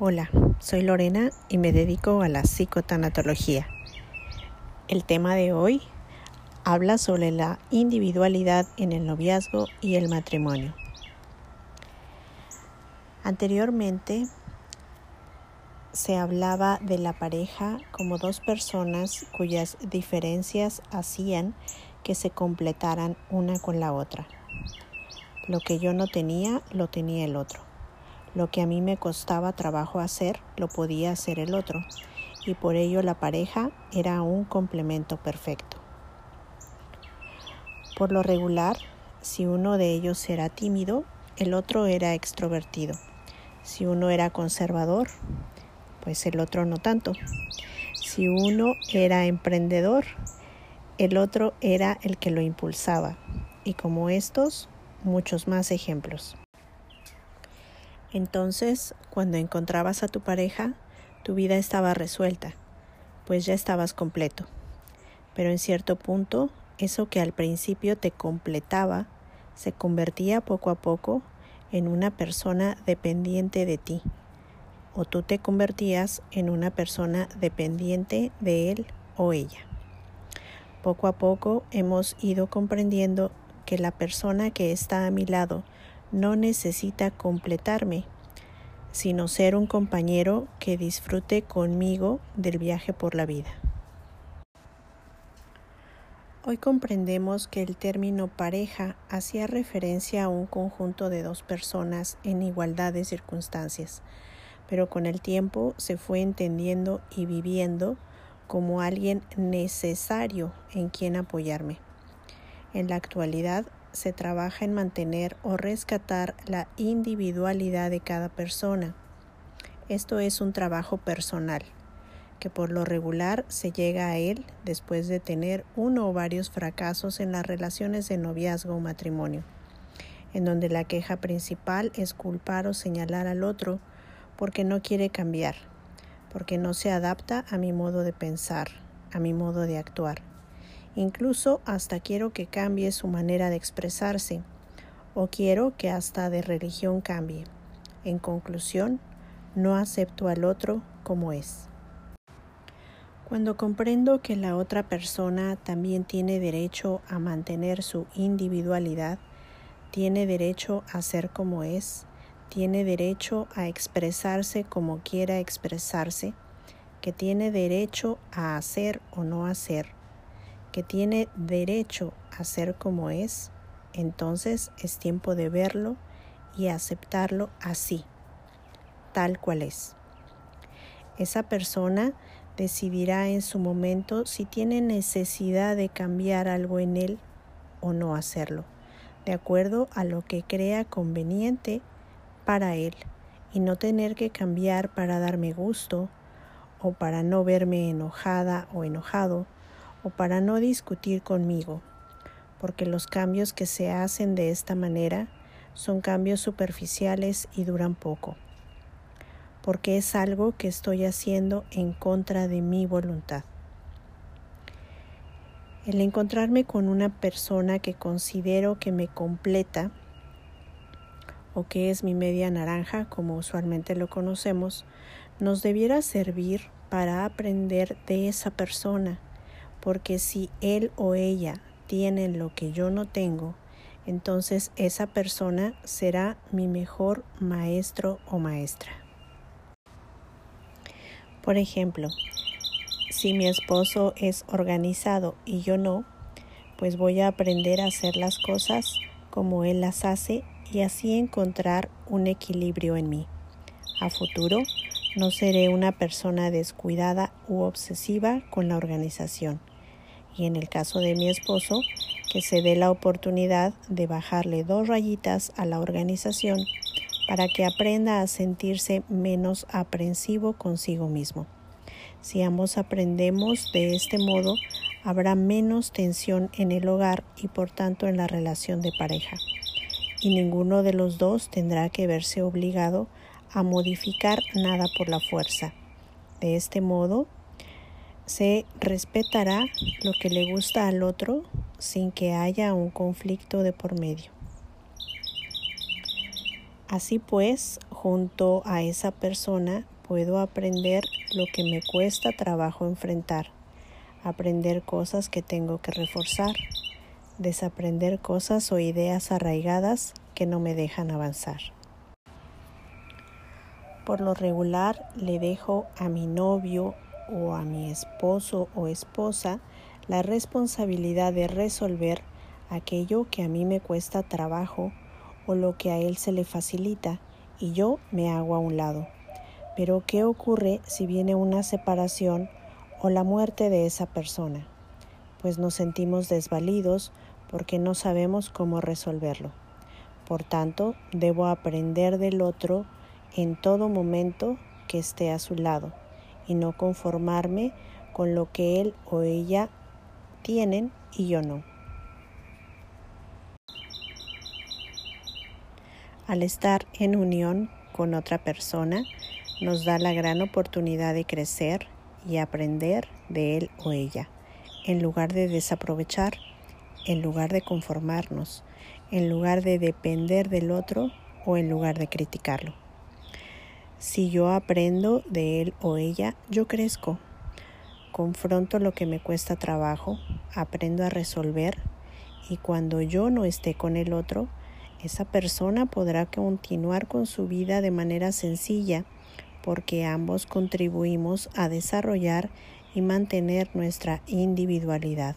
Hola, soy Lorena y me dedico a la psicotanatología. El tema de hoy habla sobre la individualidad en el noviazgo y el matrimonio. Anteriormente se hablaba de la pareja como dos personas cuyas diferencias hacían que se completaran una con la otra. Lo que yo no tenía, lo tenía el otro. Lo que a mí me costaba trabajo hacer, lo podía hacer el otro, y por ello la pareja era un complemento perfecto. Por lo regular, si uno de ellos era tímido, el otro era extrovertido. Si uno era conservador, pues el otro no tanto. Si uno era emprendedor, el otro era el que lo impulsaba. Y como estos, muchos más ejemplos. Entonces, cuando encontrabas a tu pareja, tu vida estaba resuelta, pues ya estabas completo. Pero en cierto punto, eso que al principio te completaba, se convertía poco a poco en una persona dependiente de ti, o tú te convertías en una persona dependiente de él o ella. Poco a poco hemos ido comprendiendo que la persona que está a mi lado no necesita completarme, sino ser un compañero que disfrute conmigo del viaje por la vida. Hoy comprendemos que el término pareja hacía referencia a un conjunto de dos personas en igualdad de circunstancias, pero con el tiempo se fue entendiendo y viviendo como alguien necesario en quien apoyarme. En la actualidad se trabaja en mantener o rescatar la individualidad de cada persona. Esto es un trabajo personal, que por lo regular se llega a él después de tener uno o varios fracasos en las relaciones de noviazgo o matrimonio, en donde la queja principal es culpar o señalar al otro porque no quiere cambiar, porque no se adapta a mi modo de pensar, a mi modo de actuar Incluso hasta quiero que cambie su manera de expresarse o quiero que hasta de religión cambie. En conclusión, no acepto al otro como es. Cuando comprendo que la otra persona también tiene derecho a mantener su individualidad, tiene derecho a ser como es, tiene derecho a expresarse como quiera expresarse, que tiene derecho a hacer o no hacer, tiene derecho a ser como es, entonces es tiempo de verlo y aceptarlo así, tal cual es. Esa persona decidirá en su momento si tiene necesidad de cambiar algo en él o no hacerlo, de acuerdo a lo que crea conveniente para él y no tener que cambiar para darme gusto o para no verme enojada o enojado o para no discutir conmigo, porque los cambios que se hacen de esta manera son cambios superficiales y duran poco, porque es algo que estoy haciendo en contra de mi voluntad. El encontrarme con una persona que considero que me completa o que es mi media naranja, como usualmente lo conocemos, nos debiera servir para aprender de esa persona porque si él o ella tienen lo que yo no tengo, entonces esa persona será mi mejor maestro o maestra. Por ejemplo, si mi esposo es organizado y yo no, pues voy a aprender a hacer las cosas como él las hace y así encontrar un equilibrio en mí. A futuro, no seré una persona descuidada u obsesiva con la organización. Y en el caso de mi esposo, que se dé la oportunidad de bajarle dos rayitas a la organización para que aprenda a sentirse menos aprensivo consigo mismo. Si ambos aprendemos de este modo, habrá menos tensión en el hogar y por tanto en la relación de pareja. Y ninguno de los dos tendrá que verse obligado a modificar nada por la fuerza. De este modo, se respetará lo que le gusta al otro sin que haya un conflicto de por medio. Así pues, junto a esa persona puedo aprender lo que me cuesta trabajo enfrentar, aprender cosas que tengo que reforzar, desaprender cosas o ideas arraigadas que no me dejan avanzar. Por lo regular le dejo a mi novio o a mi esposo o esposa la responsabilidad de resolver aquello que a mí me cuesta trabajo o lo que a él se le facilita y yo me hago a un lado. Pero ¿qué ocurre si viene una separación o la muerte de esa persona? Pues nos sentimos desvalidos porque no sabemos cómo resolverlo. Por tanto, debo aprender del otro en todo momento que esté a su lado y no conformarme con lo que él o ella tienen y yo no. Al estar en unión con otra persona, nos da la gran oportunidad de crecer y aprender de él o ella, en lugar de desaprovechar, en lugar de conformarnos, en lugar de depender del otro o en lugar de criticarlo. Si yo aprendo de él o ella, yo crezco. Confronto lo que me cuesta trabajo, aprendo a resolver y cuando yo no esté con el otro, esa persona podrá continuar con su vida de manera sencilla porque ambos contribuimos a desarrollar y mantener nuestra individualidad.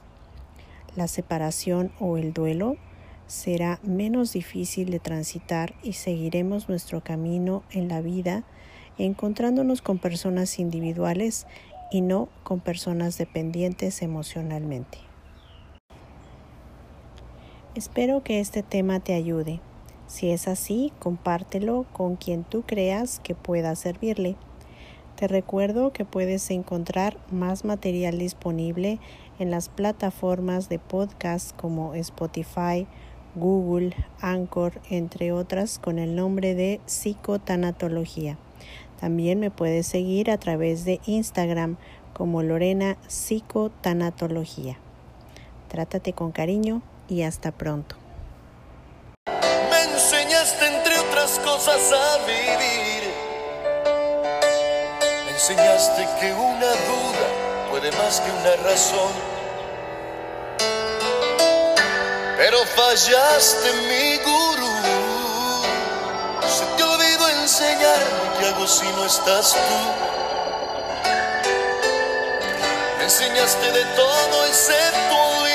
La separación o el duelo será menos difícil de transitar y seguiremos nuestro camino en la vida encontrándonos con personas individuales y no con personas dependientes emocionalmente. Espero que este tema te ayude. Si es así, compártelo con quien tú creas que pueda servirle. Te recuerdo que puedes encontrar más material disponible en las plataformas de podcast como Spotify, Google, Anchor, entre otras, con el nombre de psicotanatología. También me puedes seguir a través de Instagram como Lorena Psicotanatología. Trátate con cariño y hasta pronto. Me enseñaste entre otras cosas a vivir. Me enseñaste que una duda puede más que una razón pero fallaste mi gurú. Se te olvidó enseñarme qué hago si no estás tú. Me enseñaste de todo excepto